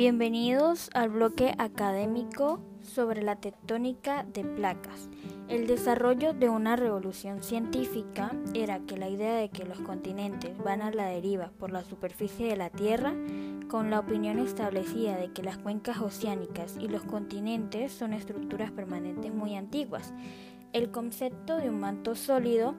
Bienvenidos al bloque académico sobre la tectónica de placas. El desarrollo de una revolución científica era que la idea de que los continentes van a la deriva por la superficie de la Tierra, con la opinión establecida de que las cuencas oceánicas y los continentes son estructuras permanentes muy antiguas. El concepto de un manto sólido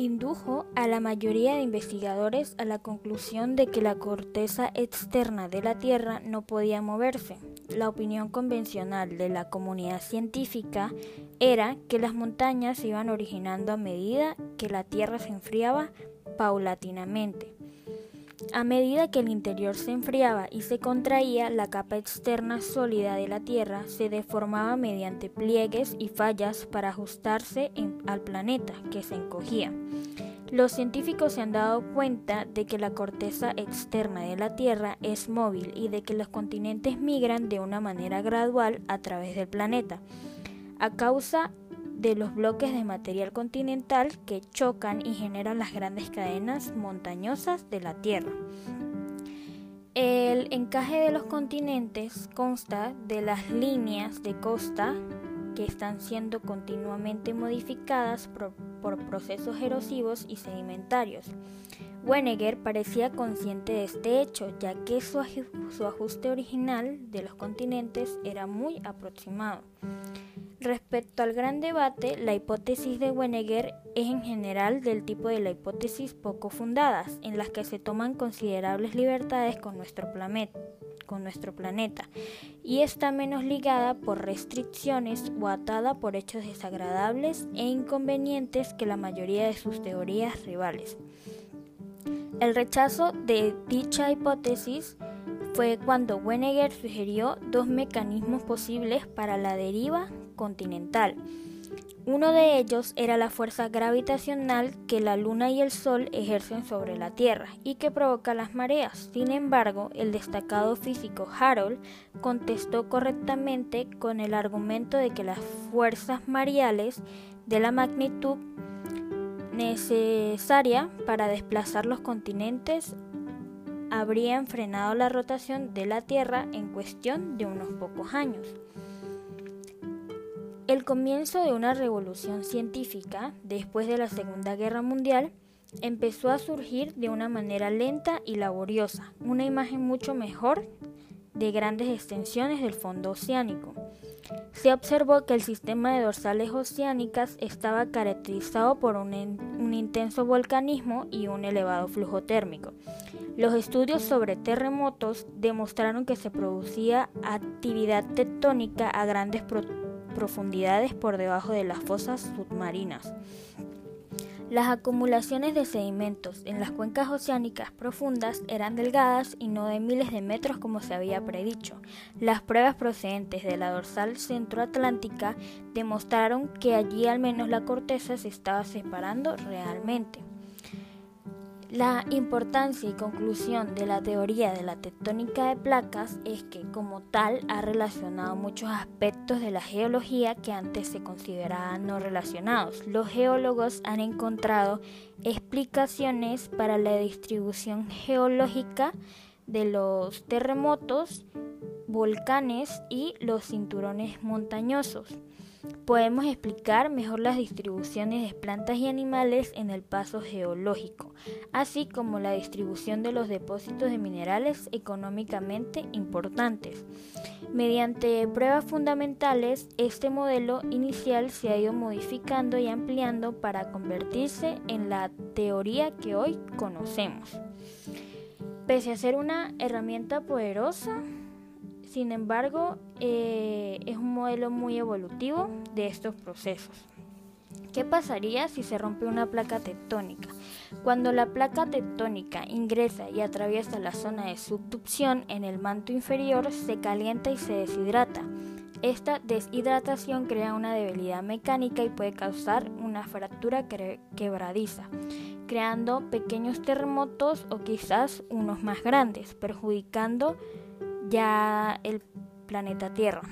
indujo a la mayoría de investigadores a la conclusión de que la corteza externa de la Tierra no podía moverse. La opinión convencional de la comunidad científica era que las montañas se iban originando a medida que la Tierra se enfriaba paulatinamente. A medida que el interior se enfriaba y se contraía, la capa externa sólida de la Tierra se deformaba mediante pliegues y fallas para ajustarse al planeta, que se encogía. Los científicos se han dado cuenta de que la corteza externa de la Tierra es móvil y de que los continentes migran de una manera gradual a través del planeta, a causa de los bloques de material continental que chocan y generan las grandes cadenas montañosas de la Tierra. El encaje de los continentes consta de las líneas de costa que están siendo continuamente modificadas por, procesos erosivos y sedimentarios. Wenegger parecía consciente de este hecho, ya que su ajuste original de los continentes era muy aproximado. Respecto al gran debate, la hipótesis de Wenegger es en general del tipo de la hipótesis poco fundadas, en las que se toman considerables libertades con nuestro, con nuestro planeta, y está menos ligada por restricciones o atada por hechos desagradables e inconvenientes que la mayoría de sus teorías rivales. El rechazo de dicha hipótesis fue cuando Wenegger sugirió dos mecanismos posibles para la deriva continental. Uno de ellos era la fuerza gravitacional que la Luna y el Sol ejercen sobre la Tierra y que provoca las mareas. Sin embargo, el destacado físico Harold contestó correctamente con el argumento de que las fuerzas mareales de la magnitud necesaria para desplazar los continentes habrían frenado la rotación de la Tierra en cuestión de unos pocos años. El comienzo de una revolución científica después de la Segunda Guerra Mundial empezó a surgir de una manera lenta y laboriosa, una imagen mucho mejor de grandes extensiones del fondo oceánico. Se observó que el sistema de dorsales oceánicas estaba caracterizado por un, intenso volcanismo y un elevado flujo térmico. Los estudios sobre terremotos demostraron que se producía actividad tectónica a grandes profundidades por debajo de las fosas submarinas. Las acumulaciones de sedimentos en las cuencas oceánicas profundas eran delgadas y no de miles de metros como se había predicho. Las pruebas procedentes de la dorsal centroatlántica demostraron que allí al menos la corteza se estaba separando realmente. La importancia y conclusión de la teoría de la tectónica de placas es que como tal ha relacionado muchos aspectos de la geología que antes se consideraban no relacionados. Los geólogos han encontrado explicaciones para la distribución geológica de los terremotos, volcanes y los cinturones montañosos podemos explicar mejor las distribuciones de plantas y animales en el paso geológico, así como la distribución de los depósitos de minerales económicamente importantes. Mediante pruebas fundamentales, este modelo inicial se ha ido modificando y ampliando para convertirse en la teoría que hoy conocemos. Pese a ser una herramienta poderosa, sin embargo, eh, es un modelo muy evolutivo de estos procesos. ¿Qué pasaría si se rompe una placa tectónica? Cuando la placa tectónica ingresa y atraviesa la zona de subducción en el manto inferior, se calienta y se deshidrata. Esta deshidratación crea una debilidad mecánica y puede causar una fractura quebradiza, creando pequeños terremotos o quizás unos más grandes, perjudicando ya el planeta Tierra.